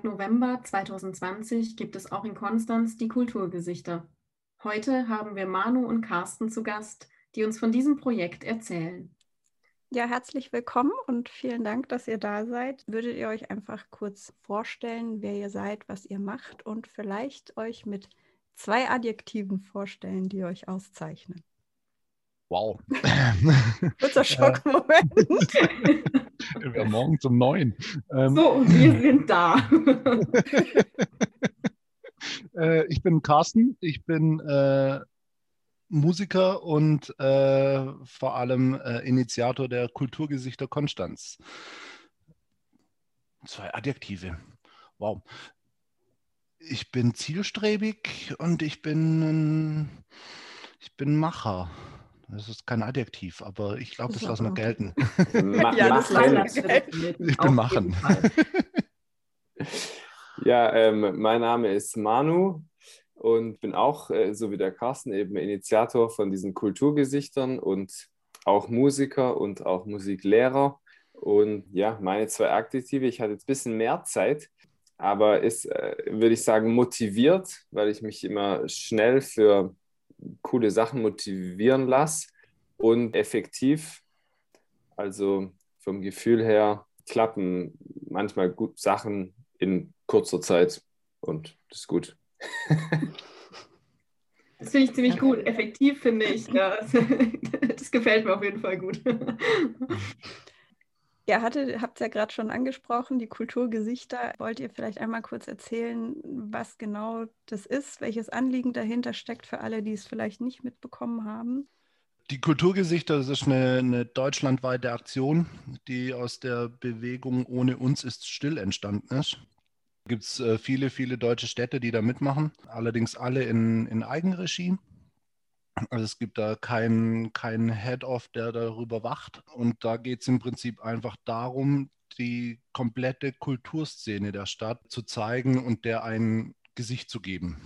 Seit November 2020 gibt es auch in Konstanz die Kulturgesichter. Heute haben wir Manu und Carsten zu Gast, die uns von diesem Projekt erzählen. Ja, herzlich willkommen und vielen Dank, dass ihr da seid. Würdet ihr euch einfach kurz vorstellen, wer ihr seid, was ihr macht und vielleicht euch mit zwei Adjektiven vorstellen, die euch auszeichnen? Wow. Kurzer Schockmoment. wir morgen zum neun. Ähm, so, und wir sind da. äh, ich bin Carsten. Ich bin äh, Musiker und äh, vor allem äh, Initiator der Kulturgesichter Konstanz. Zwei Adjektive. Wow. Ich bin zielstrebig und ich bin, ich bin Macher. Das ist kein Adjektiv, aber ich glaube, das, das lassen wir gelten. ja, das lassen wir gelten. Ich bin Machen. ja, ähm, mein Name ist Manu und bin auch, äh, so wie der Carsten, eben Initiator von diesen Kulturgesichtern und auch Musiker und auch Musiklehrer. Und ja, meine zwei Adjektive, ich hatte jetzt ein bisschen mehr Zeit, aber ist, äh, würde ich sagen, motiviert, weil ich mich immer schnell für coole Sachen motivieren lasse und effektiv. Also vom Gefühl her klappen manchmal gut Sachen in kurzer Zeit und das ist gut. Das finde ich ziemlich gut. Effektiv finde ich. Ja. Das gefällt mir auf jeden Fall gut. Ja, habt ihr ja gerade schon angesprochen, die Kulturgesichter. Wollt ihr vielleicht einmal kurz erzählen, was genau das ist, welches Anliegen dahinter steckt für alle, die es vielleicht nicht mitbekommen haben? Die Kulturgesichter, das ist eine, eine deutschlandweite Aktion, die aus der Bewegung Ohne uns ist still entstanden ist gibt es äh, viele, viele deutsche Städte, die da mitmachen, allerdings alle in, in Eigenregie. Also es gibt da keinen kein Head-Off, der darüber wacht. Und da geht es im Prinzip einfach darum, die komplette Kulturszene der Stadt zu zeigen und der ein Gesicht zu geben.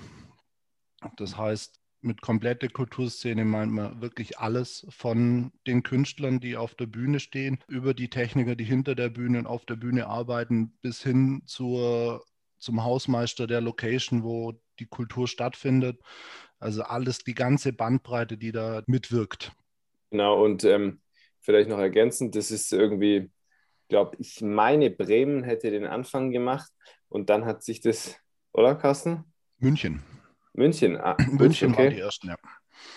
Das heißt, mit komplette Kulturszene meint man wirklich alles von den Künstlern, die auf der Bühne stehen, über die Techniker, die hinter der Bühne und auf der Bühne arbeiten, bis hin zur zum Hausmeister der Location, wo die Kultur stattfindet. Also alles, die ganze Bandbreite, die da mitwirkt. Genau, und ähm, vielleicht noch ergänzend, das ist irgendwie, glaube ich, meine Bremen hätte den Anfang gemacht und dann hat sich das, oder Carsten? München. München, ah, München okay. war die ersten, ja.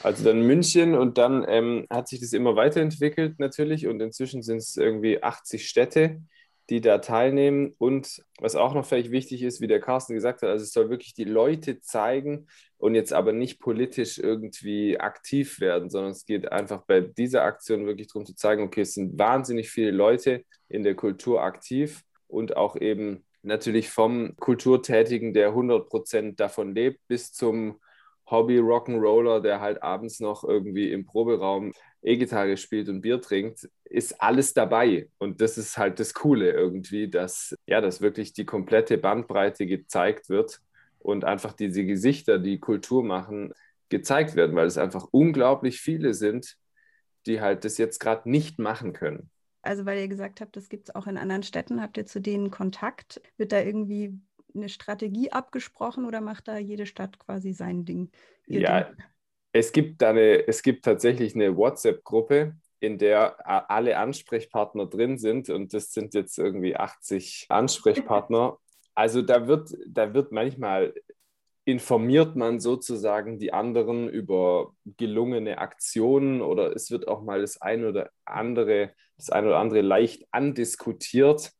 Also dann München und dann ähm, hat sich das immer weiterentwickelt natürlich und inzwischen sind es irgendwie 80 Städte, die da teilnehmen. Und was auch noch vielleicht wichtig ist, wie der Carsten gesagt hat, also es soll wirklich die Leute zeigen und jetzt aber nicht politisch irgendwie aktiv werden, sondern es geht einfach bei dieser Aktion wirklich darum zu zeigen, okay, es sind wahnsinnig viele Leute in der Kultur aktiv und auch eben natürlich vom Kulturtätigen, der 100 Prozent davon lebt, bis zum Hobby Rock'n'Roller, der halt abends noch irgendwie im Proberaum E-Gitarre spielt und Bier trinkt, ist alles dabei. Und das ist halt das Coole irgendwie, dass ja, dass wirklich die komplette Bandbreite gezeigt wird und einfach diese Gesichter, die Kultur machen, gezeigt werden, weil es einfach unglaublich viele sind, die halt das jetzt gerade nicht machen können. Also weil ihr gesagt habt, das gibt es auch in anderen Städten, habt ihr zu denen Kontakt? Wird da irgendwie eine Strategie abgesprochen oder macht da jede Stadt quasi sein Ding? Ja, Ding? Es gibt, eine, es gibt tatsächlich eine WhatsApp-Gruppe, in der alle Ansprechpartner drin sind und das sind jetzt irgendwie 80 Ansprechpartner. Also da wird, da wird manchmal informiert man sozusagen die anderen über gelungene Aktionen oder es wird auch mal das eine oder andere, das eine oder andere leicht andiskutiert,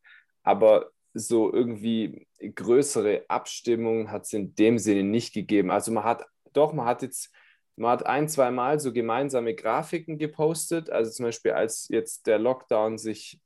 aber so irgendwie größere Abstimmungen hat es in dem Sinne nicht gegeben. Also man hat doch, man hat jetzt Man hat ein, zwei Mal so gemeinsame Grafiken gepostet. Also zum Beispiel, als jetzt der Lockdown sich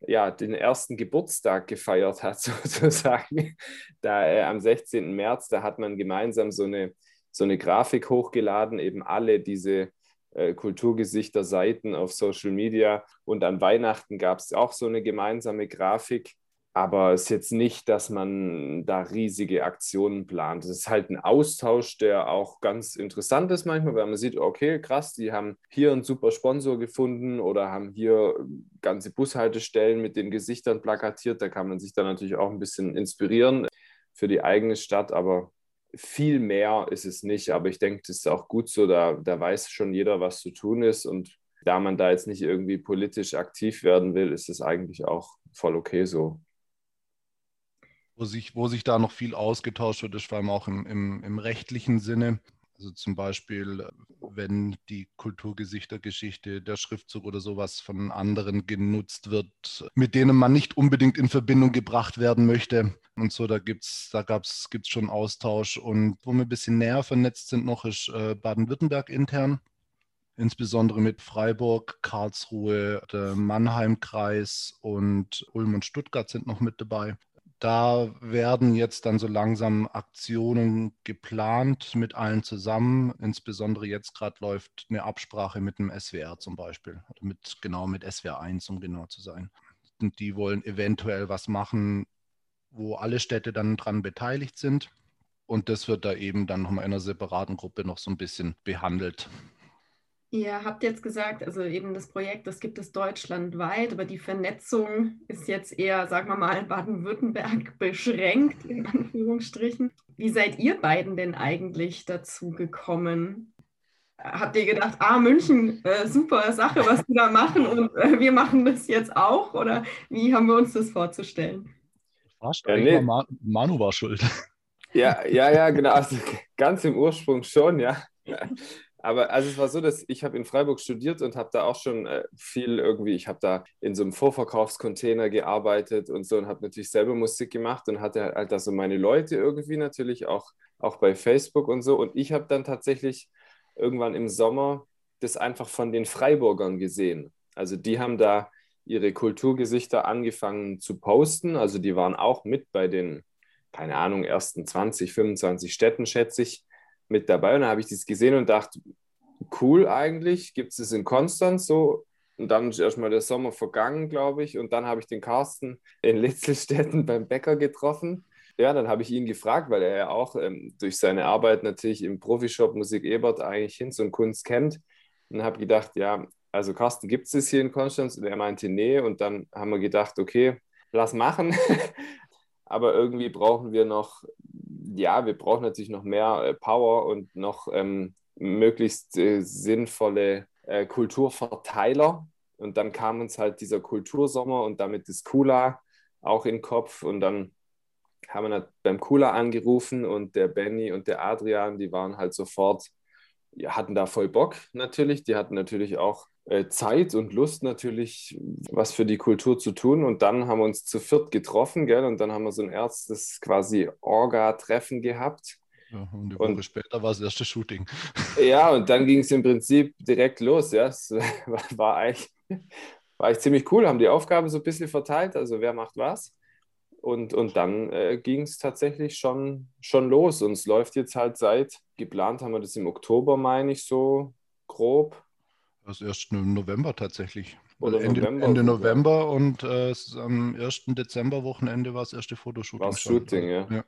ja, den ersten Geburtstag gefeiert hat, sozusagen. Da äh, am 16. März, da hat man gemeinsam so eine, so eine Grafik hochgeladen, eben alle diese äh, Kulturgesichter-Seiten auf Social Media. Und an Weihnachten gab es auch so eine gemeinsame Grafik. Aber es ist jetzt nicht, dass man da riesige Aktionen plant. Es ist halt ein Austausch, der auch ganz interessant ist manchmal, weil man sieht, okay, krass, die haben hier einen super Sponsor gefunden oder haben hier ganze Bushaltestellen mit den Gesichtern plakatiert. Da kann man sich dann natürlich auch ein bisschen inspirieren für die eigene Stadt, aber viel mehr ist es nicht. Aber ich denke, das ist auch gut so, da, da weiß schon jeder, was zu tun ist. Und da man da jetzt nicht irgendwie politisch aktiv werden will, ist es eigentlich auch voll okay so wo sich, wo sich da noch viel ausgetauscht wird, ist vor allem auch im, im, im rechtlichen Sinne. Also zum Beispiel, wenn die Kulturgesichtergeschichte, der Schriftzug oder sowas von anderen genutzt wird, mit denen man nicht unbedingt in Verbindung gebracht werden möchte. Und so, da gibt's, da gab's, gibt's schon Austausch. Und wo wir ein bisschen näher vernetzt sind noch, ist äh, Baden-Württemberg intern. Insbesondere mit Freiburg, Karlsruhe, der Mannheim-Kreis und Ulm und Stuttgart sind noch mit dabei da werden jetzt dann so langsam Aktionen geplant mit allen zusammen. Insbesondere jetzt gerade läuft eine Absprache mit dem SWR zum Beispiel, mit, genau mit SWR 1, um genau zu sein. Und die wollen eventuell was machen, wo alle Städte dann dran beteiligt sind. Und das wird da eben dann nochmal in einer separaten Gruppe noch so ein bisschen behandelt. Ihr habt jetzt gesagt, also eben das Projekt, das gibt es deutschlandweit, aber die Vernetzung ist jetzt eher, sagen wir mal, Baden-Württemberg beschränkt, in Anführungsstrichen. Wie seid ihr beiden denn eigentlich dazu gekommen? Habt ihr gedacht, ah, München, äh, super Sache, was die da machen und äh, wir machen das jetzt auch? Oder wie haben wir uns das vorzustellen? Ja, nee. Manu war schuld. Ja, ja, ja, genau. Also ganz im Ursprung schon, ja. Aber also es war so, dass ich habe in Freiburg studiert und habe da auch schon äh, viel irgendwie, ich habe da in so einem Vorverkaufscontainer gearbeitet und so und habe natürlich selber Musik gemacht und hatte halt da so meine Leute irgendwie natürlich auch, auch bei Facebook und so. Und ich habe dann tatsächlich irgendwann im Sommer das einfach von den Freiburgern gesehen. Also die haben da ihre Kulturgesichter angefangen zu posten. Also die waren auch mit bei den, keine Ahnung, ersten 20, 25 Städten, schätze ich mit dabei. Und dann habe ich das gesehen und dachte, cool eigentlich, gibt es das in Konstanz so? Und dann ist erstmal der Sommer vergangen, glaube ich. Und dann habe ich den Carsten in Litzelstetten beim Bäcker getroffen. Ja, dann habe ich ihn gefragt, weil er ja auch ähm, durch seine Arbeit natürlich im Profishop Musik Ebert eigentlich Hinz und Kunst kennt. Und habe gedacht, ja, also Carsten, gibt es das hier in Konstanz? Und er meinte, nee. Und dann haben wir gedacht, okay, lass machen. Aber irgendwie brauchen wir noch ja, wir brauchen natürlich noch mehr äh, Power und noch ähm, möglichst äh, sinnvolle äh, Kulturverteiler. Und dann kam uns halt dieser Kultursommer und damit das Kula auch in den Kopf. Und dann haben wir beim Kula angerufen und der Benny und der Adrian, die waren halt sofort, hatten da voll Bock natürlich. Die hatten natürlich auch Zeit und Lust natürlich, was für die Kultur zu tun. Und dann haben wir uns zu viert getroffen, gell? Und dann haben wir so ein erstes quasi Orga-Treffen gehabt. Ja, und eine Woche und, später war das erste Shooting. Ja, und dann ging es im Prinzip direkt los. Ja, es war eigentlich, war eigentlich ziemlich cool, haben die Aufgaben so ein bisschen verteilt, also wer macht was. Und, und dann äh, ging es tatsächlich schon, schon los. Und es läuft jetzt halt seit, geplant haben wir das im Oktober, meine ich so grob. Das ist erst im November tatsächlich. Oder Ende November, Ende November und äh, am 1. Dezember-Wochenende war das erste Fotoshooting. War Shooting, ja. ja.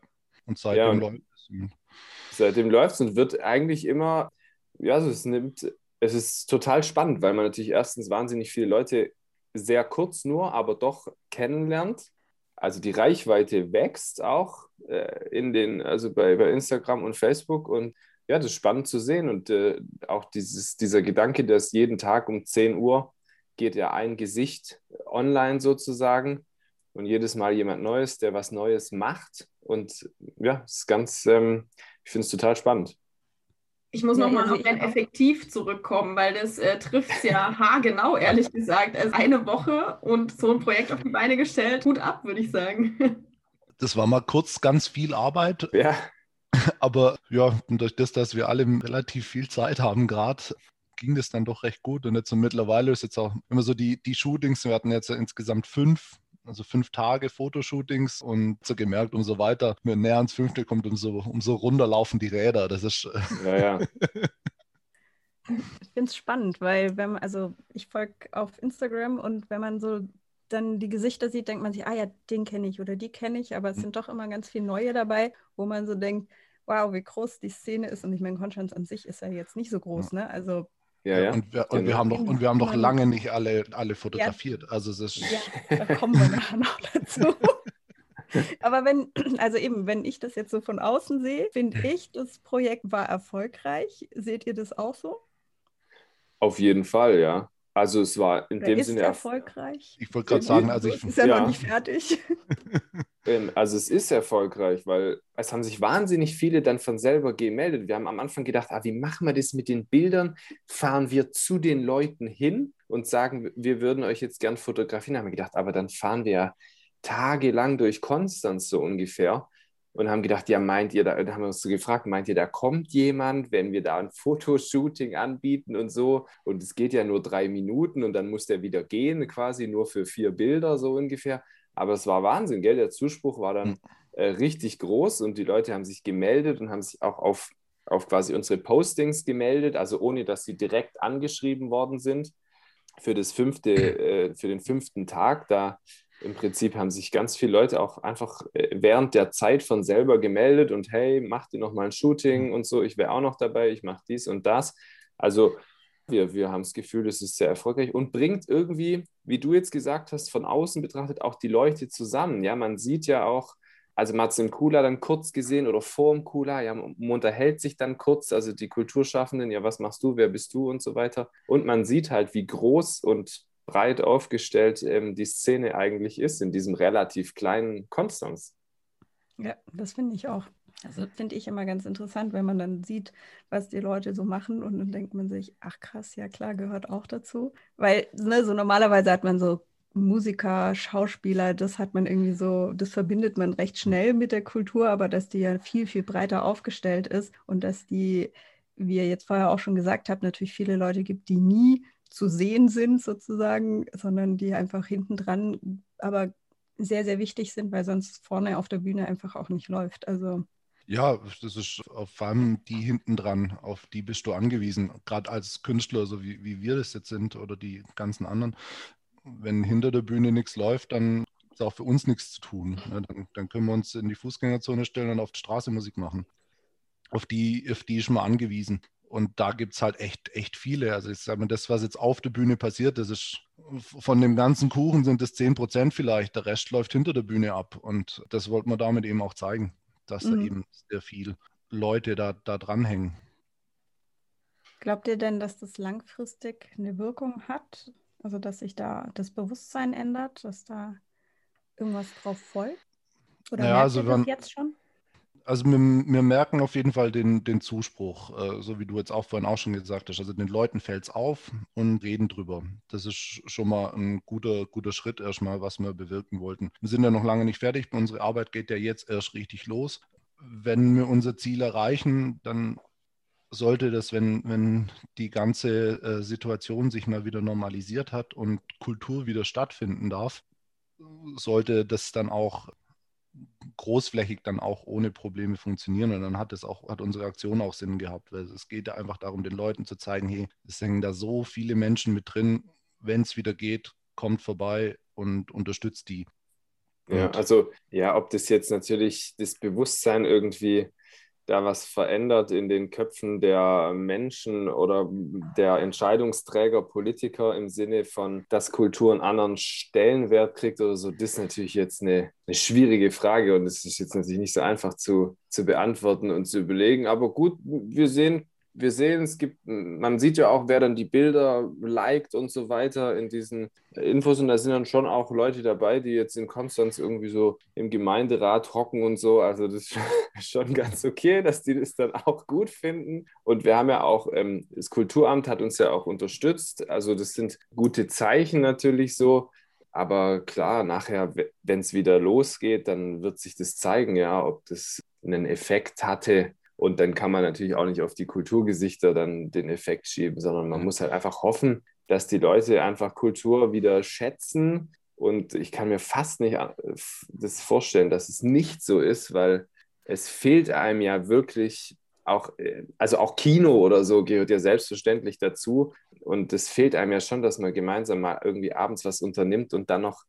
Und seitdem ja, und läuft es. Seitdem läuft es und wird eigentlich immer, ja, also es nimmt, es ist total spannend, weil man natürlich erstens wahnsinnig viele Leute sehr kurz nur, aber doch kennenlernt. Also die Reichweite wächst auch äh, in den, also bei, bei Instagram und Facebook und ja, das ist spannend zu sehen und äh, auch dieses, dieser Gedanke, dass jeden Tag um 10 Uhr geht ja ein Gesicht online sozusagen und jedes Mal jemand Neues, der was Neues macht und ja, es ist ganz, ähm, ich finde es total spannend. Ich muss nochmal also auf dein Effektiv zurückkommen, weil das äh, trifft es ja haargenau, ehrlich gesagt. Also eine Woche und so ein Projekt auf die Beine gestellt, Hut ab, würde ich sagen. Das war mal kurz ganz viel Arbeit. Ja. Aber ja, durch das, dass wir alle relativ viel Zeit haben gerade, ging das dann doch recht gut. Und jetzt so mittlerweile ist jetzt auch immer so die, die Shootings, wir hatten jetzt insgesamt fünf, also fünf Tage Fotoshootings und so gemerkt, umso weiter wir näher ans fünfte kommt, umso, umso runter laufen die Räder. Das ist. Ja, ja. Ich finde es spannend, weil wenn man, also ich folge auf Instagram und wenn man so dann die Gesichter sieht, denkt man sich, ah ja, den kenne ich oder die kenne ich, aber es hm. sind doch immer ganz viele neue dabei, wo man so denkt, wow, wie groß die Szene ist. Und ich meine, Konstanz an sich ist ja jetzt nicht so groß, ne? Also ja, ja. Und wir, und wir haben noch, und wir haben noch lange nicht alle, alle fotografiert. Ja. Also es ist ja, da kommen wir nachher noch dazu. Aber wenn, also eben, wenn ich das jetzt so von außen sehe, finde ich, das Projekt war erfolgreich. Seht ihr das auch so? Auf jeden Fall, ja. Also es war in Wer dem ist Sinne erfolgreich. Ich wollte gerade sagen, also ich ist ja, ja noch nicht fertig. Also es ist erfolgreich, weil es haben sich wahnsinnig viele dann von selber gemeldet. Wir haben am Anfang gedacht, ah, wie machen wir das mit den Bildern? Fahren wir zu den Leuten hin und sagen, wir würden euch jetzt gern fotografieren. Haben wir gedacht, aber dann fahren wir ja tagelang durch Konstanz so ungefähr und haben gedacht, ja, meint ihr, da, da haben wir uns so gefragt, meint ihr, da kommt jemand, wenn wir da ein Fotoshooting anbieten und so? Und es geht ja nur drei Minuten und dann muss der wieder gehen, quasi nur für vier Bilder so ungefähr. Aber es war Wahnsinn, gell? Der Zuspruch war dann hm. äh, richtig groß und die Leute haben sich gemeldet und haben sich auch auf, auf quasi unsere Postings gemeldet, also ohne dass sie direkt angeschrieben worden sind. Für, das fünfte, äh, für den fünften Tag, da im Prinzip haben sich ganz viele Leute auch einfach äh, während der Zeit von selber gemeldet und hey, macht ihr noch mal ein Shooting und so, ich wäre auch noch dabei, ich mache dies und das. Also wir, wir haben das Gefühl, es ist sehr erfolgreich und bringt irgendwie, wie du jetzt gesagt hast, von außen betrachtet auch die Leute zusammen. Ja, man sieht ja auch, also man hat es im Kula dann kurz gesehen oder vor dem Kula, ja, man unterhält sich dann kurz, also die Kulturschaffenden, ja, was machst du, wer bist du und so weiter. Und man sieht halt, wie groß und breit aufgestellt ähm, die Szene eigentlich ist in diesem relativ kleinen Konstanz. Ja, das finde ich auch. Also finde ich immer ganz interessant, wenn man dann sieht, was die Leute so machen und dann denkt man sich, ach krass, ja klar, gehört auch dazu. Weil ne, so normalerweise hat man so Musiker, Schauspieler, das hat man irgendwie so, das verbindet man recht schnell mit der Kultur, aber dass die ja viel, viel breiter aufgestellt ist und dass die, wie ihr jetzt vorher auch schon gesagt habt, natürlich viele Leute gibt, die nie zu sehen sind sozusagen, sondern die einfach hinten dran, aber sehr, sehr wichtig sind, weil sonst vorne auf der Bühne einfach auch nicht läuft. Also ja, das ist vor allem die hinten dran, auf die bist du angewiesen, gerade als Künstler, so wie, wie wir das jetzt sind oder die ganzen anderen. Wenn hinter der Bühne nichts läuft, dann ist auch für uns nichts zu tun. Ne? Dann, dann, können wir uns in die Fußgängerzone stellen und auf der Straße Musik machen. Auf die, auf die ist man angewiesen. Und da gibt es halt echt, echt viele. Also ich sage mal, das, was jetzt auf der Bühne passiert, das ist von dem ganzen Kuchen sind es 10 Prozent vielleicht. Der Rest läuft hinter der Bühne ab. Und das wollten wir damit eben auch zeigen dass mhm. da eben sehr viele Leute da, da dranhängen. Glaubt ihr denn, dass das langfristig eine Wirkung hat? Also, dass sich da das Bewusstsein ändert, dass da irgendwas drauf folgt? Oder naja, also das jetzt schon? Also wir, wir, merken auf jeden Fall den, den Zuspruch, äh, so wie du jetzt auch vorhin auch schon gesagt hast. Also den Leuten fällt es auf und reden drüber. Das ist schon mal ein guter, guter Schritt erstmal, was wir bewirken wollten. Wir sind ja noch lange nicht fertig. Unsere Arbeit geht ja jetzt erst richtig los. Wenn wir unser Ziel erreichen, dann sollte das, wenn, wenn die ganze äh, Situation sich mal wieder normalisiert hat und Kultur wieder stattfinden darf, sollte das dann auch großflächig dann auch ohne Probleme funktionieren. Und dann hat es auch, hat unsere Aktion auch Sinn gehabt, weil es geht ja einfach darum, den Leuten zu zeigen, hey, es hängen da so viele Menschen mit drin, wenn es wieder geht, kommt vorbei und unterstützt die. Ja, also ja, ob das jetzt natürlich das Bewusstsein irgendwie da was verändert in den Köpfen der Menschen oder der Entscheidungsträger, Politiker im Sinne von, dass Kultur einen anderen Stellenwert kriegt oder so, das ist natürlich jetzt eine, eine schwierige Frage und es ist jetzt natürlich nicht so einfach zu, zu beantworten und zu überlegen. Aber gut, wir sehen wir sehen, es gibt, man sieht ja auch, wer dann die Bilder liked und so weiter in diesen Infos. Und da sind dann schon auch Leute dabei, die jetzt in Konstanz irgendwie so im Gemeinderat hocken und so. Also das ist schon ganz okay, dass die das dann auch gut finden. Und wir haben ja auch, ähm, das Kulturamt hat uns ja auch unterstützt. Also das sind gute Zeichen natürlich so. Aber klar, nachher, wenn es wieder losgeht, dann wird sich das zeigen, ja, ob das einen Effekt hatte. Und dann kann man natürlich auch nicht auf die Kulturgesichter dann den Effekt schieben, sondern man muss halt einfach hoffen, dass die Leute einfach Kultur wieder schätzen. Und ich kann mir fast nicht äh, das vorstellen, dass es nicht so ist, weil es fehlt einem ja wirklich auch, äh, also auch Kino oder so gehört ja selbstverständlich dazu. Und es fehlt einem ja schon, dass man gemeinsam mal irgendwie abends was unternimmt und dann noch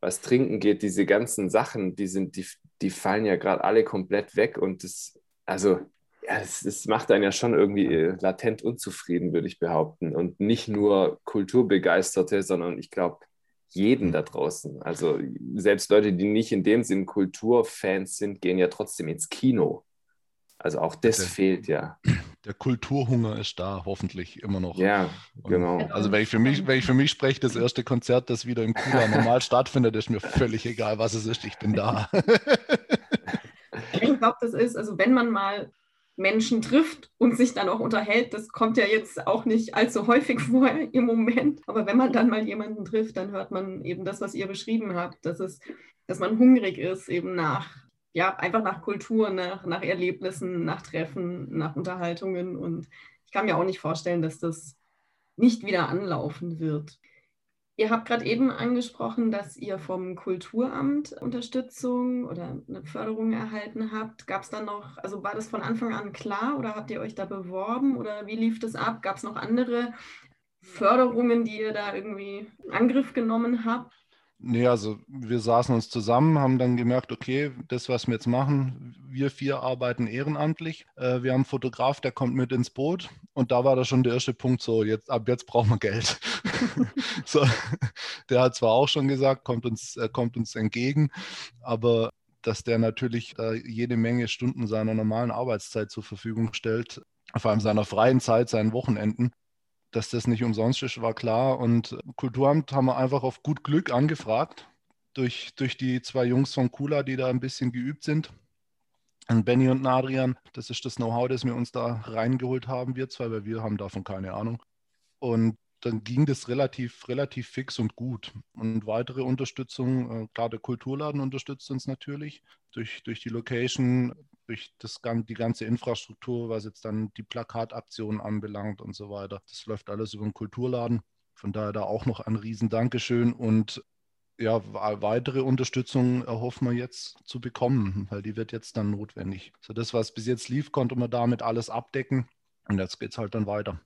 was trinken geht. Diese ganzen Sachen, die sind, die, die fallen ja gerade alle komplett weg. Und das, also, ja, das, das macht einen ja schon irgendwie äh, latent unzufrieden, würde ich behaupten. Und nicht nur Kulturbegeisterte, sondern ich glaube, jeden da draußen. Also selbst Leute, die nicht in dem Sinn Kulturfans sind, gehen ja trotzdem ins Kino. Also auch das der, fehlt ja. Der Kulturhunger ist da, hoffentlich immer noch. Ja, genau. Und also wenn ich, für mich, wenn ich für mich spreche, das erste Konzert, das wieder im Kula normal stattfindet, ist mir völlig egal, was es ist. Ich bin da. ich glaube, das ist, also wenn man mal Menschen trifft und sich dann auch unterhält. Das kommt ja jetzt auch nicht allzu häufig vor im Moment. Aber wenn man dann mal jemanden trifft, dann hört man eben das, was ihr beschrieben habt, dass, es, dass man hungrig ist eben nach ja, einfach nach Kultur, nach, nach Erlebnissen, nach Treffen, nach Unterhaltungen. Und ich kann mir auch nicht vorstellen, dass das nicht wieder anlaufen wird. Ihr habt gerade eben angesprochen, dass ihr vom Kulturamt Unterstützung oder eine Förderung erhalten habt. Gab es dann noch, also war das von Anfang an klar oder habt ihr euch da beworben oder wie lief das ab? Gab es noch andere Förderungen, die ihr da irgendwie in Angriff genommen habt? Nee, also wir saßen uns zusammen, haben dann gemerkt, okay, das, was wir jetzt machen, wir vier arbeiten ehrenamtlich. Äh, wir haben einen Fotograf, der kommt mit ins Boot und da war da schon der erste Punkt, so jetzt ab jetzt brauchen wir Geld. so, der hat zwar auch schon gesagt, kommt uns, äh, kommt uns entgegen, aber dass der natürlich äh, jede Menge Stunden seiner normalen Arbeitszeit zur Verfügung stellt, vor allem seiner freien Zeit, seinen Wochenenden, dass das nicht umsonst ist, war klar. Und Kulturamt haben wir einfach auf gut Glück angefragt durch, durch die zwei Jungs von Kula, die da ein bisschen geübt sind. Und Benny und Adrian, das ist das Know-how, das wir uns da reingeholt haben, wir zwei, weil wir haben davon keine Ahnung. Und dann ging das relativ, relativ fix und gut. Und weitere Unterstützung, äh, klar, der Kulturladen unterstützt uns natürlich durch, durch die Location, durch das, die ganze Infrastruktur, was jetzt dann die Plakataktionen anbelangt und so weiter. Das läuft alles über den Kulturladen. Von daher da auch noch ein riesen Dankeschön und ja, weitere Unterstützung erhoffen wir jetzt zu bekommen, weil die wird jetzt dann notwendig. So das, was bis jetzt lief, konnte man damit alles abdecken und jetzt geht es halt dann weiter.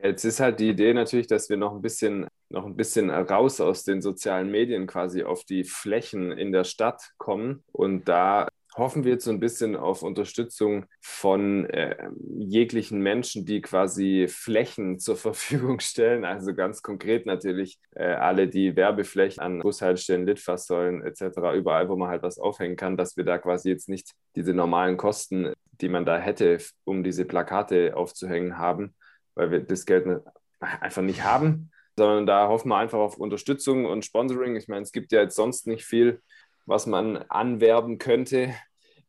Jetzt ist halt die Idee natürlich, dass wir noch ein bisschen noch ein bisschen raus aus den sozialen Medien quasi auf die Flächen in der Stadt kommen und da hoffen wir jetzt so ein bisschen auf Unterstützung von äh, jeglichen Menschen, die quasi Flächen zur Verfügung stellen. Also ganz konkret natürlich äh, alle, die Werbeflächen an Bushaltestellen, Litfaßsäulen etc., überall, wo man halt was aufhängen kann, dass wir da quasi jetzt nicht diese normalen Kosten, die man da hätte, um diese Plakate aufzuhängen, haben, weil wir das Geld einfach nicht haben, sondern da hoffen wir einfach auf Unterstützung und Sponsoring. Ich meine, es gibt ja jetzt sonst nicht viel, was man anwerben könnte.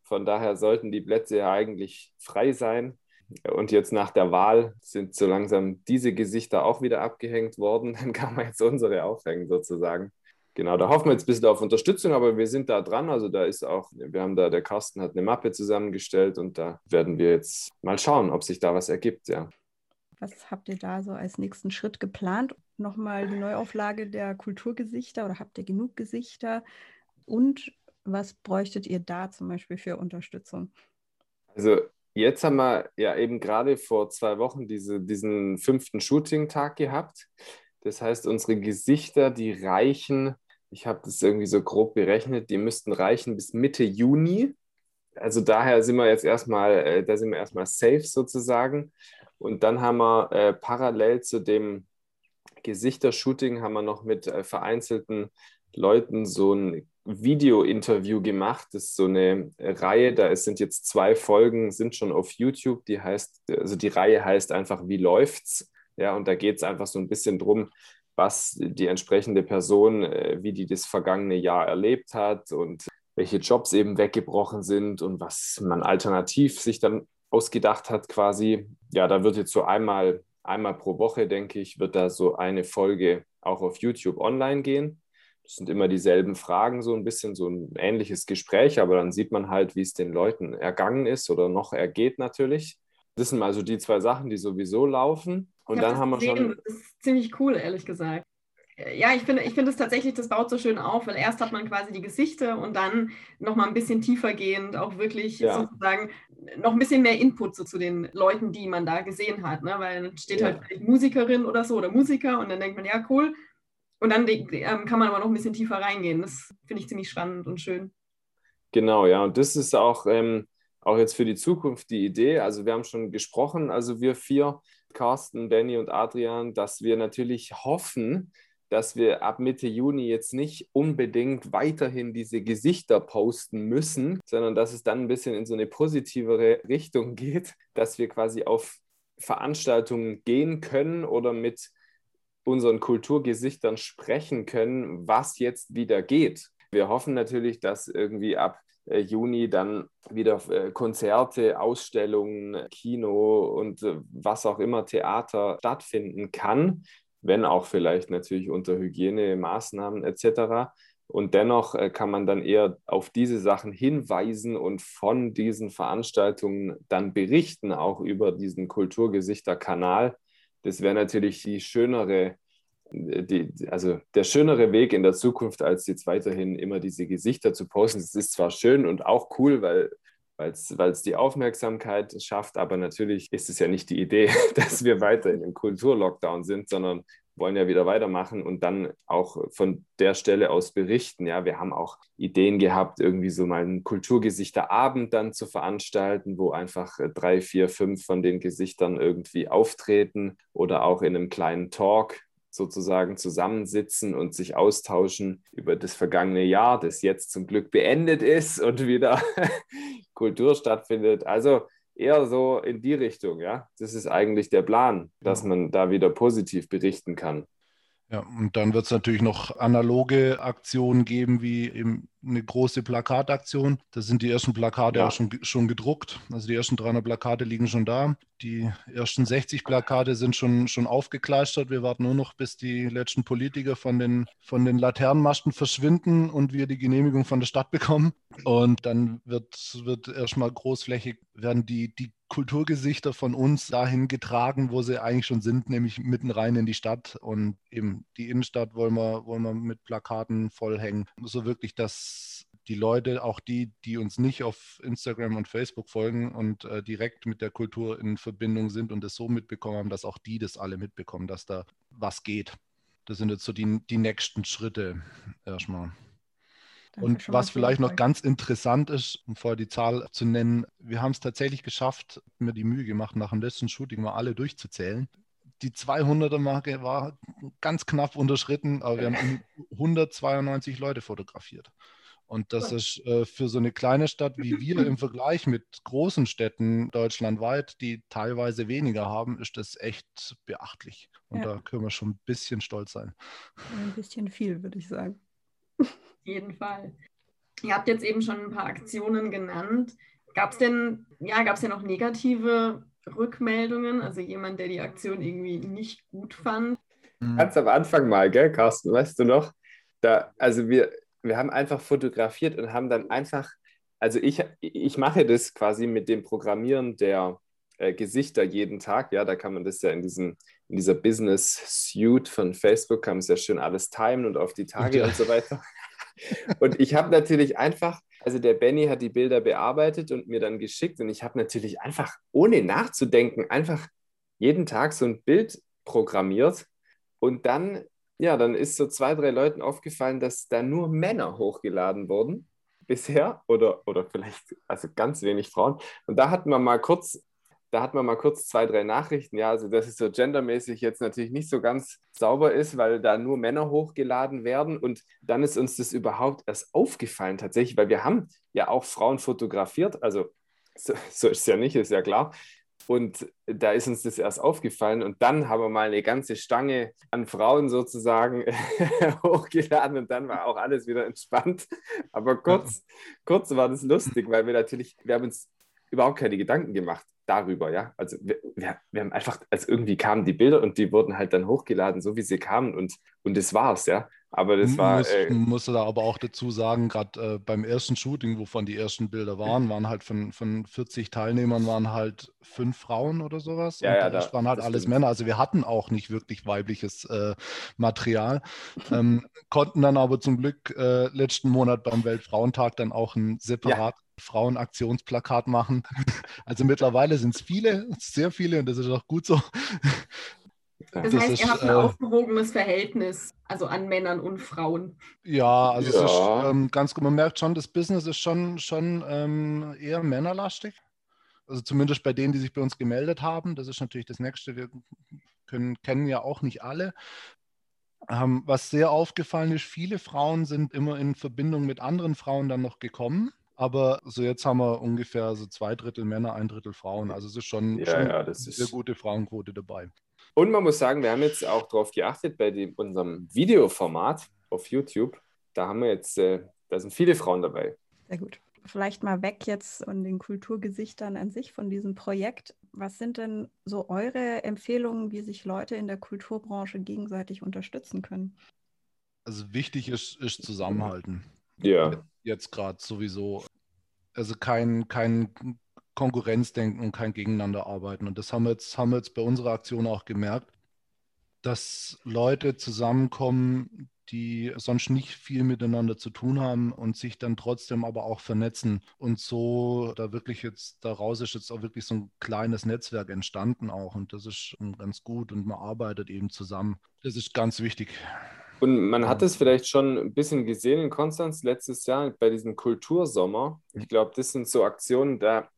Von daher sollten die Plätze ja eigentlich frei sein. Und jetzt nach der Wahl sind so langsam diese Gesichter auch wieder abgehängt worden. Dann kann man jetzt unsere aufhängen sozusagen. Genau, da hoffen wir jetzt ein bisschen auf Unterstützung, aber wir sind da dran. Also da ist auch, wir haben da, der Carsten hat eine Mappe zusammengestellt und da werden wir jetzt mal schauen, ob sich da was ergibt, ja. Was habt ihr da so als nächsten Schritt geplant? Nochmal die Neuauflage der Kulturgesichter oder habt ihr genug Gesichter? Und was bräuchtet ihr da zum Beispiel für Unterstützung? Also jetzt haben wir ja eben gerade vor zwei Wochen diese, diesen fünften Shooting-Tag gehabt. Das heißt, unsere Gesichter, die reichen, ich habe das irgendwie so grob berechnet, die müssten reichen bis Mitte Juni. Also daher sind wir jetzt erstmal, äh, da sind wir erstmal safe sozusagen. Und dann haben wir äh, parallel zu dem Gesichtershooting haben wir noch mit äh, vereinzelten Leuten so ein Video-Interview gemacht. Das ist so eine Reihe, da sind jetzt zwei Folgen, sind schon auf YouTube. Die heißt, also die Reihe heißt einfach Wie läuft's? Ja, und da geht es einfach so ein bisschen drum, was die entsprechende Person, äh, wie die das vergangene Jahr erlebt hat und welche Jobs eben weggebrochen sind und was man alternativ sich dann ausgedacht hat quasi. Ja, da wird jetzt so einmal, einmal pro Woche, denke ich, wird da so eine Folge auch auf YouTube online gehen. Es sind immer dieselben Fragen, so ein bisschen so ein ähnliches Gespräch, aber dann sieht man halt, wie es den Leuten ergangen ist oder noch ergeht natürlich. Das sind also die zwei Sachen, die sowieso laufen. Und dann haben wir gesehen, schon. Das ist ziemlich cool, ehrlich gesagt. Ja, ich finde, ich finde es tatsächlich, das baut so schön auf, weil erst hat man quasi die Gesichter und dann nochmal ein bisschen tiefer gehend auch wirklich Ja. sozusagen noch ein bisschen mehr Input so zu den Leuten, die man da gesehen hat. Ne? Weil dann steht Ja. halt vielleicht Musikerin oder so oder Musiker und dann denkt man, ja, cool. Und dann ähm, kann man aber noch ein bisschen tiefer reingehen. Das finde ich ziemlich spannend und schön. Genau, ja. Und das ist auch, ähm, auch jetzt für die Zukunft die Idee. Also wir haben schon gesprochen, also wir vier, Carsten, Benny und Adrian, dass wir natürlich hoffen, dass wir ab Mitte Juni jetzt nicht unbedingt weiterhin diese Gesichter posten müssen, sondern dass es dann ein bisschen in so eine positivere Richtung geht, dass wir quasi auf Veranstaltungen gehen können oder mit unseren Kulturgesichtern sprechen können, was jetzt wieder geht. Wir hoffen natürlich, dass irgendwie ab äh, Juni dann wieder äh, Konzerte, Ausstellungen, Kino und äh, was auch immer Theater stattfinden kann, wenn auch vielleicht natürlich unter Hygienemaßnahmen etc. Und dennoch äh, kann man dann eher auf diese Sachen hinweisen und von diesen Veranstaltungen dann berichten, auch über diesen Kulturgesichter-Kanal. Das wäre natürlich die schönere die, also der schönere Weg in der Zukunft, als jetzt weiterhin immer diese Gesichter zu posten. Es ist zwar schön und auch cool, weil weil es die Aufmerksamkeit schafft, aber natürlich ist es ja nicht die Idee, dass wir weiterhin im Kulturlockdown sind, sondern wollen ja wieder weitermachen und dann auch von der Stelle aus berichten. Ja, wir haben auch Ideen gehabt, irgendwie so mal einen Kulturgesichterabend dann zu veranstalten, wo einfach drei, vier, fünf von den Gesichtern irgendwie auftreten oder auch in einem kleinen Talk sozusagen zusammensitzen und sich austauschen über das vergangene Jahr, das jetzt zum Glück beendet ist und wieder Kultur stattfindet. Also eher so in die Richtung, ja. Das ist eigentlich der Plan, dass man da wieder positiv berichten kann. Ja, und dann wird es natürlich noch analoge Aktionen geben, wie eben eine große Plakataktion. Da sind die ersten Plakate Ja. auch schon, schon gedruckt. Also die ersten 300 Plakate liegen schon da. Die ersten 60 Plakate sind schon, schon aufgekleistert. Wir warten nur noch, bis die letzten Politiker von den, von den Laternenmasten verschwinden und wir die Genehmigung von der Stadt bekommen. Und dann wird, wird erstmal großflächig, werden die, die Kulturgesichter von uns dahin getragen, wo sie eigentlich schon sind, nämlich mitten rein in die Stadt. Und eben die Innenstadt wollen wir, wollen wir mit Plakaten vollhängen. So wirklich, dass die Leute, auch die, die uns nicht auf Instagram und Facebook folgen und äh, direkt mit der Kultur in Verbindung sind und es so mitbekommen haben, dass auch die das alle mitbekommen, dass da was geht. Das sind jetzt so die, die nächsten Schritte erstmal. Danke Und was vielleicht noch ganz interessant ist, um vorher die Zahl zu nennen, wir haben es tatsächlich geschafft, mir die Mühe gemacht, nach dem letzten Shooting mal alle durchzuzählen. Die 200er-Marke war ganz knapp unterschritten, aber wir haben 192 Leute fotografiert. Und das ist äh, für so eine kleine Stadt wie wir im Vergleich mit großen Städten deutschlandweit, die teilweise weniger haben, ist das echt beachtlich. Und Ja. da können wir schon ein bisschen stolz sein. Ein bisschen viel, würde ich sagen. Auf jeden Fall. Ihr habt jetzt eben schon ein paar Aktionen genannt. Gab es denn, ja, gab es denn auch negative Rückmeldungen? Also jemand, der die Aktion irgendwie nicht gut fand? Ganz am Anfang mal, gell, Carsten, weißt du noch? Da, also wir, wir haben einfach fotografiert und haben dann einfach, also ich, ich mache das quasi mit dem Programmieren der äh, Gesichter jeden Tag. Ja, da kann man das ja in, diesem, in dieser Business Suite von Facebook, kann man es ja schön alles timen und auf die Tage Ja. und so weiter. Und ich habe natürlich einfach, also der Benny hat die Bilder bearbeitet und mir dann geschickt und ich habe natürlich einfach, ohne nachzudenken, einfach jeden Tag so ein Bild programmiert und dann, ja, dann ist so zwei, drei Leuten aufgefallen, dass da nur Männer hochgeladen wurden bisher oder, oder vielleicht also ganz wenig Frauen. Und da hatten wir mal kurz, da hat man mal kurz zwei, drei Nachrichten, ja, also dass es so gendermäßig jetzt natürlich nicht so ganz sauber ist, weil da nur Männer hochgeladen werden. Und dann ist uns das überhaupt erst aufgefallen tatsächlich, weil wir haben ja auch Frauen fotografiert, also so, so ist es ja nicht, ist ja klar. Und da ist uns das erst aufgefallen und dann haben wir mal eine ganze Stange an Frauen sozusagen hochgeladen und dann war auch alles wieder entspannt. Aber kurz, kurz war das lustig, weil wir natürlich, wir haben uns überhaupt keine Gedanken gemacht darüber, ja. Also wir, wir, haben einfach, also irgendwie kamen die Bilder und die wurden halt dann hochgeladen, so wie sie kamen und, und das war's, ja. Aber das war. Muss, äh, musste da aber auch dazu sagen, gerade äh, beim ersten Shooting, wovon die ersten Bilder waren, waren halt von, von 40 Teilnehmern waren halt fünf Frauen oder sowas. Ja, und ja, da waren halt alles stimmt. Männer. Also wir hatten auch nicht wirklich weibliches äh, Material. ähm, konnten dann aber zum Glück äh, letzten Monat beim Weltfrauentag dann auch ein separat ja. Frauenaktionsplakat machen. Also mittlerweile sind es viele, sehr viele und das ist auch gut so. Das, das heißt, ist, ihr habt ein äh, aufgewogenes Verhältnis, also an Männern und Frauen. Ja, also ja. es ist ähm, ganz gut. Man merkt schon, das Business ist schon, schon ähm, eher männerlastig. Also zumindest bei denen, die sich bei uns gemeldet haben. Das ist natürlich das Nächste. Wir können, kennen ja auch nicht alle. Ähm, was sehr aufgefallen ist, viele Frauen sind immer in Verbindung mit anderen Frauen dann noch gekommen. Aber so jetzt haben wir ungefähr so zwei Drittel Männer, ein Drittel Frauen. Also es ist schon, ja, schon ja, eine sehr gute Frauenquote dabei. Und man muss sagen, wir haben jetzt auch darauf geachtet bei dem, unserem Videoformat auf YouTube. Da haben wir jetzt, äh, da sind viele Frauen dabei. Sehr gut. Vielleicht mal weg jetzt von den Kulturgesichtern an sich, von diesem Projekt. Was sind denn so eure Empfehlungen, wie sich Leute in der Kulturbranche gegenseitig unterstützen können? Also wichtig ist, ist Zusammenhalten. Ja. Jetzt gerade sowieso. Also kein, kein Konkurrenzdenken und kein Gegeneinander arbeiten. Und das haben wir jetzt, haben wir jetzt bei unserer Aktion auch gemerkt, dass Leute zusammenkommen, die sonst nicht viel miteinander zu tun haben und sich dann trotzdem aber auch vernetzen. Und so da wirklich jetzt, daraus ist jetzt auch wirklich so ein kleines Netzwerk entstanden auch. Und das ist ganz gut und man arbeitet eben zusammen. Das ist ganz wichtig. Und man hat es vielleicht schon ein bisschen gesehen in Konstanz letztes Jahr bei diesem Kultursommer. Ich glaube, das sind so Aktionen, da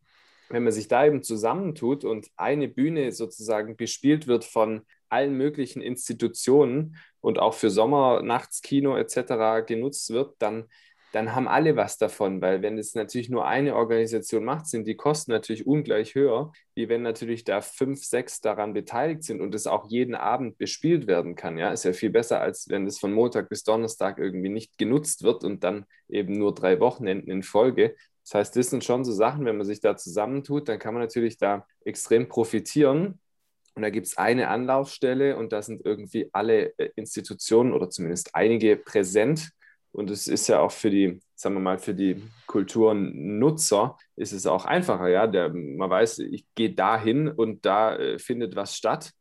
wenn man sich da eben zusammentut und eine Bühne sozusagen bespielt wird von allen möglichen Institutionen und auch für Sommernachtskino etc. genutzt wird, dann, dann haben alle was davon, weil wenn es natürlich nur eine Organisation macht, sind die Kosten natürlich ungleich höher, wie wenn natürlich da fünf, sechs daran beteiligt sind und es auch jeden Abend bespielt werden kann. Ja, ist ja viel besser, als wenn es von Montag bis Donnerstag irgendwie nicht genutzt wird und dann eben nur drei Wochenenden in Folge. Das heißt, das sind schon so Sachen, wenn man sich da zusammentut, dann kann man natürlich da extrem profitieren. Und da gibt es eine Anlaufstelle und da sind irgendwie alle äh, Institutionen oder zumindest einige präsent. Und es ist ja auch für die, sagen wir mal, für die Kulturnutzer ist es auch einfacher. Ja, Der, man weiß, ich gehe dahin und da äh, findet was statt.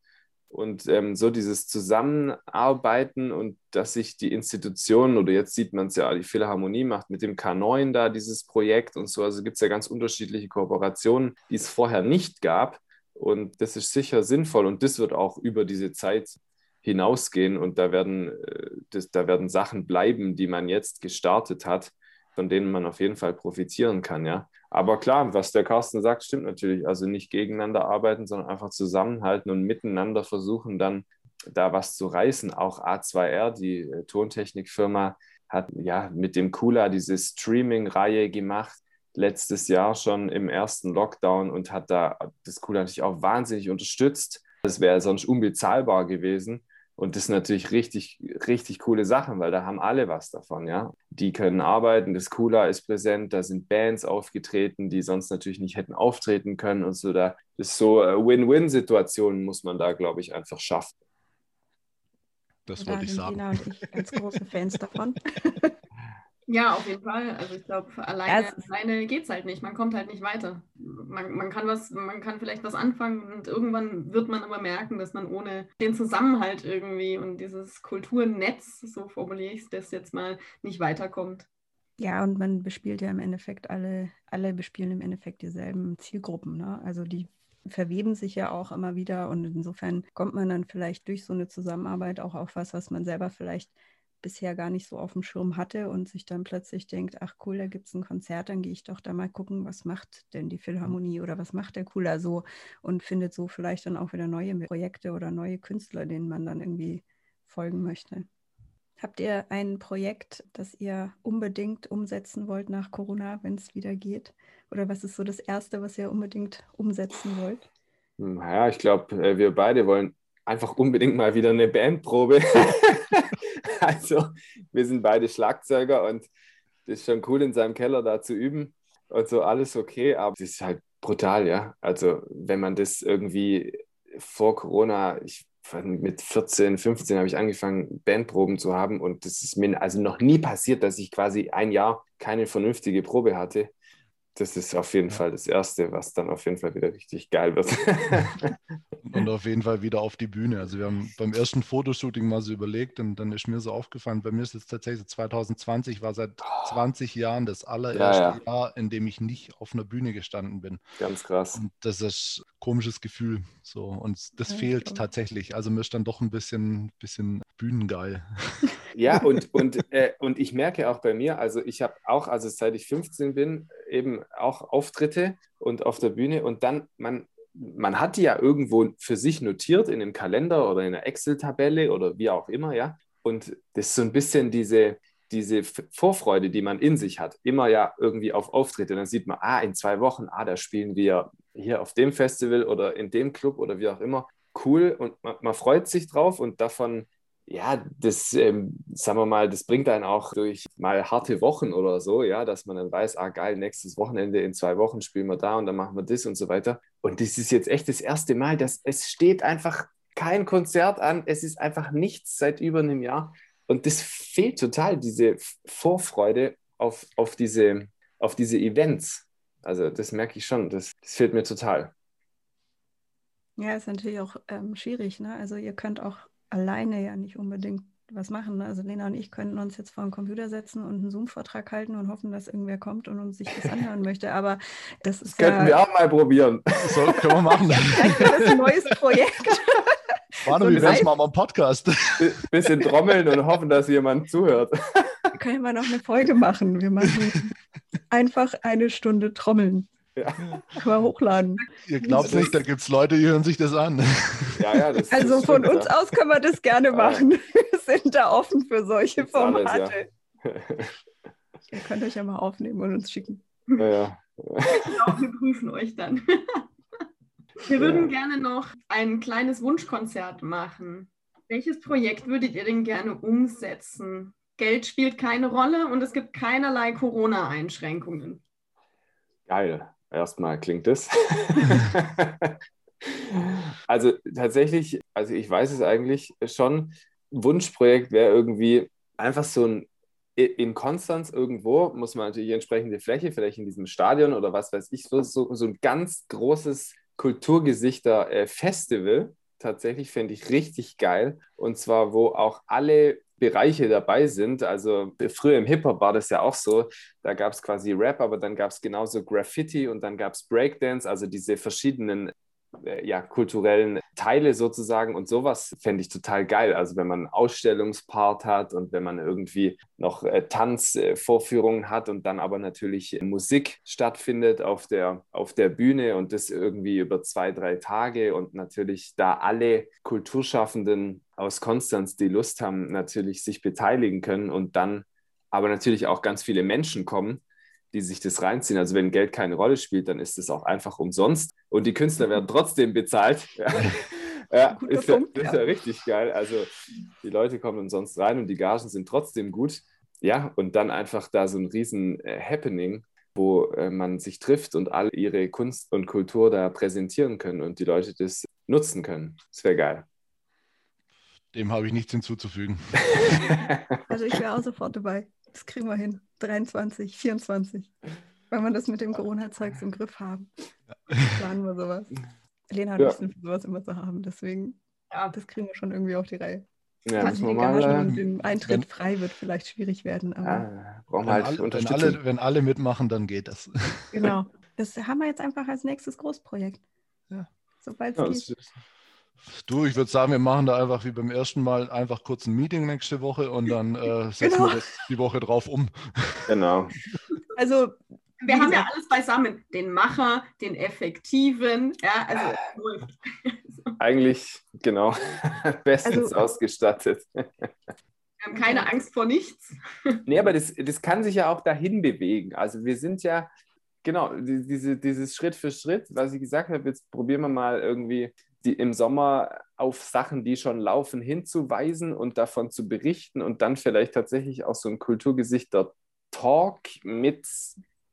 Und ähm, so dieses Zusammenarbeiten und dass sich die Institutionen, oder jetzt sieht man es ja, die Philharmonie macht mit dem K9 da dieses Projekt und so, also gibt es ja ganz unterschiedliche Kooperationen, die es vorher nicht gab. Und das ist sicher sinnvoll und das wird auch über diese Zeit hinausgehen und da werden, äh, das, da werden Sachen bleiben, die man jetzt gestartet hat, von denen man auf jeden Fall profitieren kann, ja. Aber klar, was der Carsten sagt, stimmt natürlich. Also nicht gegeneinander arbeiten, sondern einfach zusammenhalten und miteinander versuchen, dann da was zu reißen. Auch A2R, die äh, Tontechnikfirma, hat ja mit dem Kula diese Streaming-Reihe gemacht, letztes Jahr schon im ersten Lockdown und hat da das Kula natürlich auch wahnsinnig unterstützt. Das wäre sonst unbezahlbar gewesen. Und das sind natürlich richtig, richtig coole Sachen, weil da haben alle was davon, ja. Die können arbeiten, das Cooler ist präsent, da sind Bands aufgetreten, die sonst natürlich nicht hätten auftreten können und so. Da ist so äh, Win-Win-Situationen, muss man da, glaube ich, einfach schaffen. Das wollte ich sagen. Und ich ganz große Fans davon. Ja, auf jeden Fall. Also ich glaube, alleine, ja, alleine geht es halt nicht. Man kommt halt nicht weiter. Man, man, kann was, man kann vielleicht was anfangen und irgendwann wird man aber merken, dass man ohne den Zusammenhalt irgendwie und dieses Kulturnetz, so formuliere ich es das jetzt mal, nicht weiterkommt. Ja, und man bespielt ja im Endeffekt alle, alle bespielen im Endeffekt dieselben Zielgruppen. Ne? Also die verweben sich ja auch immer wieder und insofern kommt man dann vielleicht durch so eine Zusammenarbeit auch auf was, was man selber vielleicht bisher gar nicht so auf dem Schirm hatte und sich dann plötzlich denkt, ach cool, da gibt es ein Konzert, dann gehe ich doch da mal gucken, was macht denn die Philharmonie oder was macht der Cooler so und findet so vielleicht dann auch wieder neue Projekte oder neue Künstler, denen man dann irgendwie folgen möchte. Habt ihr ein Projekt, das ihr unbedingt umsetzen wollt nach Corona, wenn es wieder geht? Oder was ist so das Erste, was ihr unbedingt umsetzen wollt? Naja, ich glaube, äh, wir beide wollen einfach unbedingt mal wieder eine Bandprobe. also wir sind beide Schlagzeuger und das ist schon cool, in seinem Keller da zu üben und so alles okay, aber es ist halt brutal, ja. Also wenn man das irgendwie vor Corona, ich mit 14, 15 habe ich angefangen, Bandproben zu haben und das ist mir also noch nie passiert, dass ich quasi ein Jahr keine vernünftige Probe hatte das ist auf jeden ja. Fall das Erste, was dann auf jeden Fall wieder richtig geil wird. und auf jeden Fall wieder auf die Bühne. Also wir haben beim ersten Fotoshooting mal so überlegt und dann ist mir so aufgefallen, bei mir ist es tatsächlich 2020 war seit 20 Jahren das allererste ja, ja. Jahr, in dem ich nicht auf einer Bühne gestanden bin. Ganz krass. Und das ist ein komisches Gefühl. So. Und das fehlt tatsächlich. Also mir ist dann doch ein bisschen, bisschen bühnengeil. Ja, und, und, äh, und ich merke auch bei mir, also ich habe auch, also seit ich 15 bin, eben auch Auftritte und auf der Bühne und dann, man, man hat die ja irgendwo für sich notiert in einem Kalender oder in einer Excel-Tabelle oder wie auch immer, ja. Und das ist so ein bisschen diese, diese Vorfreude, die man in sich hat, immer ja irgendwie auf Auftritte. dann sieht man, ah, in zwei Wochen, ah, da spielen wir hier auf dem Festival oder in dem Club oder wie auch immer. Cool und man, man freut sich drauf und davon ja, das, ähm, sagen wir mal, das bringt einen auch durch mal harte Wochen oder so, ja, dass man dann weiß, ah geil, nächstes Wochenende in zwei Wochen spielen wir da und dann machen wir das und so weiter. Und das ist jetzt echt das erste Mal, dass es steht einfach kein Konzert an, es ist einfach nichts seit über einem Jahr. Und das fehlt total, diese Vorfreude auf, auf, diese, auf diese Events. Also das merke ich schon, das, das fehlt mir total. Ja, ist natürlich auch ähm, schwierig. Ne? Also ihr könnt auch alleine ja nicht unbedingt was machen. Ne? Also Lena und ich könnten uns jetzt vor den Computer setzen und einen Zoom-Vortrag halten und hoffen, dass irgendwer kommt und uns sich das anhören möchte. Aber das ist das könnten wir auch mal probieren. So, können wir machen. Vielleicht wird das ein neues Projekt. Manu, so wie wär's mal am Podcast? Bisschen trommeln und hoffen, dass jemand zuhört. Wir können ja mal noch eine Folge machen. Wir machen einfach eine Stunde trommeln. Ja. Wir hochladen. Ihr glaubt nicht, da gibt es Leute, die hören sich das an. Ja, ja, das, also das von uns aus können wir das gerne machen. Wir sind da offen für solche Formate. Alles, ja. Ihr könnt euch ja mal aufnehmen und uns schicken. Ja, ja. Genau, wir prüfen euch dann. Wir würden gerne noch ein kleines Wunschkonzert machen. Welches Projekt würdet ihr denn gerne umsetzen? Geld spielt keine Rolle und es gibt keinerlei Corona-Einschränkungen. Geil erstmal klingt es. also tatsächlich, also ich weiß es eigentlich schon, Wunschprojekt wäre irgendwie einfach so ein in Konstanz irgendwo muss man natürlich entsprechende Fläche, vielleicht in diesem Stadion oder was weiß ich, so, so, so ein ganz großes Kulturgesichter-Festival. Tatsächlich fände ich richtig geil. Und zwar, wo auch alle Bereiche dabei sind. Also früher im Hip-Hop war das ja auch so. Da gab es quasi Rap, aber dann gab es genauso Graffiti und dann gab es Breakdance, also diese verschiedenen äh, ja, kulturellen Teile sozusagen und sowas fände ich total geil. Also wenn man einen Ausstellungspart hat und wenn man irgendwie noch äh, Tanzvorführungen äh, hat und dann aber natürlich Musik stattfindet auf der, auf der Bühne und das irgendwie über zwei, drei Tage und natürlich da alle Kulturschaffenden aus Konstanz, die Lust haben, natürlich sich beteiligen können und dann aber natürlich auch ganz viele Menschen kommen, die sich das reinziehen. Also wenn Geld keine Rolle spielt, dann ist es auch einfach umsonst und die Künstler werden trotzdem bezahlt. Ja, ist, ja, ist ja. richtig geil. Also die Leute kommen umsonst rein und die Gagen sind trotzdem gut. Ja, und dann einfach da so ein riesen äh, Happening, wo äh, man sich trifft und all ihre Kunst und Kultur da präsentieren können und die Leute das nutzen können. Das wäre geil. Dem habe ich nichts hinzuzufügen. also ich wäre auch sofort dabei. Das kriegen wir hin. 23, 24. Wenn wir das mit dem Corona-Zeugs im Griff haben. Planen wir sowas. Lena hat ja. für sowas immer zu haben. Deswegen, ja, das kriegen wir schon irgendwie auf die Reihe. Ja, müssen wir mal, und den Eintritt wenn, frei wird vielleicht schwierig werden. Aber ja, brauchen wir halt alle, Unterstützung. Wenn alle, wenn alle mitmachen, dann geht das. Genau. Das haben wir jetzt einfach als nächstes Großprojekt. Ja. Sobald es ja, geht. Du, ich würde sagen, wir machen da einfach wie beim ersten Mal einfach kurz ein Meeting nächste Woche und dann äh, setzen genau. wir das die Woche drauf um. Genau. Also wir haben ja alles beisammen. Den Macher, den Effektiven, ja, also Eigentlich, genau, bestens also, ausgestattet. Wir haben keine Angst vor nichts. Nee, aber das, das kann sich ja auch dahin bewegen. Also wir sind ja, genau, diese, dieses Schritt für Schritt, was ich gesagt habe, jetzt probieren wir mal irgendwie die im Sommer auf Sachen, die schon laufen, hinzuweisen und davon zu berichten und dann vielleicht tatsächlich auch so ein Kulturgesichter-Talk mit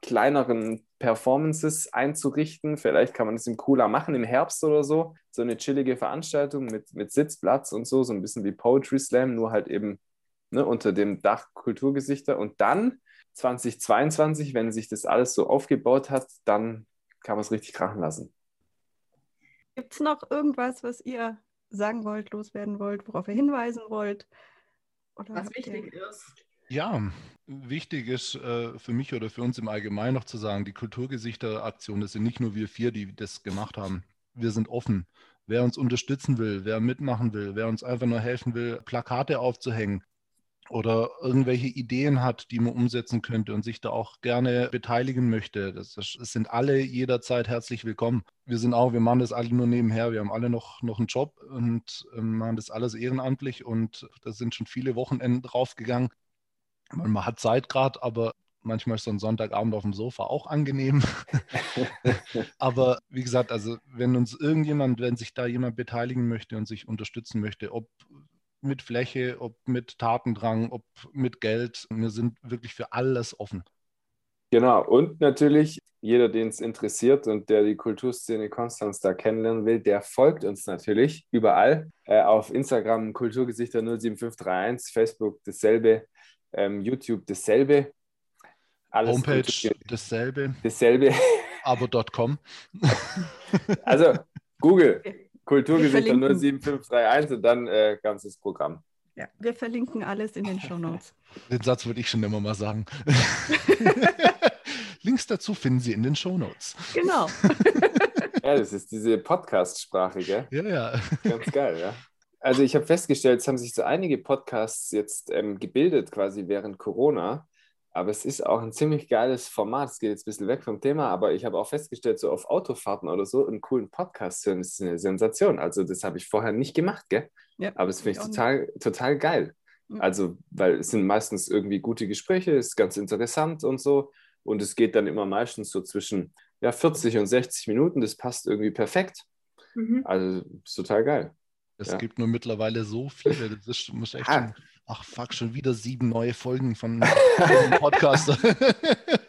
kleineren Performances einzurichten. Vielleicht kann man das im Cooler machen im Herbst oder so. So eine chillige Veranstaltung mit, mit Sitzplatz und so, so ein bisschen wie Poetry Slam, nur halt eben ne, unter dem Dach Kulturgesichter. Und dann 2022, wenn sich das alles so aufgebaut hat, dann kann man es richtig krachen lassen. Gibt es noch irgendwas, was ihr sagen wollt, loswerden wollt, worauf ihr hinweisen wollt? Oder was wichtig ihr... ist. Ja, wichtig ist äh, für mich oder für uns im Allgemeinen noch zu sagen, die Kulturgesichter-Aktion, das sind nicht nur wir vier, die das gemacht haben. Wir sind offen. Wer uns unterstützen will, wer mitmachen will, wer uns einfach nur helfen will, Plakate aufzuhängen, oder irgendwelche Ideen hat, die man umsetzen könnte und sich da auch gerne beteiligen möchte, das, das sind alle jederzeit herzlich willkommen. Wir sind auch, wir machen das alle nur nebenher, wir haben alle noch, noch einen Job und äh, machen das alles ehrenamtlich und da sind schon viele Wochenenden draufgegangen. Man hat Zeit gerade, aber manchmal ist so ein Sonntagabend auf dem Sofa auch angenehm. aber wie gesagt, also wenn uns irgendjemand, wenn sich da jemand beteiligen möchte und sich unterstützen möchte, ob mit Fläche, ob mit Tatendrang, ob mit Geld. Wir sind wirklich für alles offen. Genau, und natürlich jeder, den es interessiert und der die Kulturszene Konstanz da kennenlernen will, der folgt uns natürlich überall. Äh, auf Instagram Kulturgesichter 07531, Facebook dasselbe, ähm, YouTube dasselbe. Alles Homepage Kultur dasselbe. Dasselbe. Aber.com. also Google. Kulturgesichter 07531 und dann äh, ganzes Programm. Ja, wir verlinken alles in den Show Notes. Den Satz würde ich schon immer mal sagen. Links dazu finden Sie in den Show Notes. Genau. ja, das ist diese Podcast-Sprache, gell? Ja, ja. Ganz geil, ja. Also ich habe festgestellt, es haben sich so einige Podcasts jetzt ähm, gebildet, quasi während Corona. Aber es ist auch ein ziemlich geiles Format. Es geht jetzt ein bisschen weg vom Thema, aber ich habe auch festgestellt, so auf Autofahrten oder so einen coolen Podcast zu hören, ist eine Sensation. Also, das habe ich vorher nicht gemacht, gell? Ja, aber das finde ich total, total geil. Ja. Also, weil es sind meistens irgendwie gute Gespräche, ist ganz interessant und so. Und es geht dann immer meistens so zwischen ja, 40 und 60 Minuten. Das passt irgendwie perfekt. Mhm. Also, ist total geil. Es ja. gibt nur mittlerweile so viele. Das ist, muss echt ah. Ach fuck, schon wieder sieben neue Folgen von Podcaster.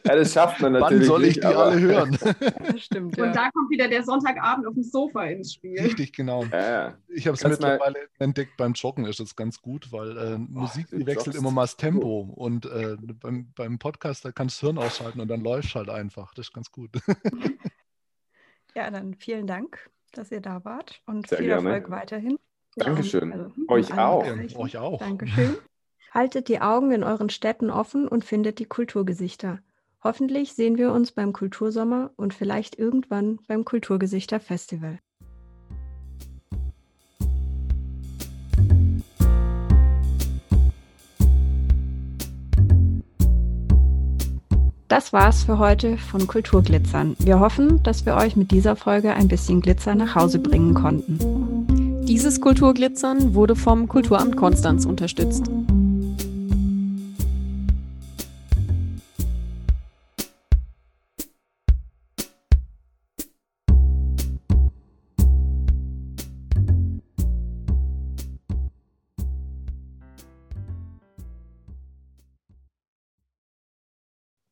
ja, das schafft man natürlich. Wann soll ich die aber... alle hören? Das stimmt. Ja. Und da kommt wieder der Sonntagabend auf dem Sofa ins Spiel. Richtig, genau. Ja, ich habe es mittlerweile mal... entdeckt beim Joggen, ist das ganz gut, weil äh, Musik, die wechselt immer mal das Tempo. Und äh, beim, beim Podcast, da kannst du das Hirn ausschalten und dann läuft halt einfach. Das ist ganz gut. ja, dann vielen Dank, dass ihr da wart und Sehr viel gerne. Erfolg weiterhin. Dankeschön. Also, Euch auch. Euch auch. Dankeschön. Haltet die Augen in euren Städten offen und findet die Kulturgesichter. Hoffentlich sehen wir uns beim Kultursommer und vielleicht irgendwann beim Kulturgesichter Festival. Das war's für heute von Kulturglitzern. Wir hoffen, dass wir euch mit dieser Folge ein bisschen Glitzer nach Hause bringen konnten. Dieses Kulturglitzern wurde vom Kulturamt Konstanz unterstützt.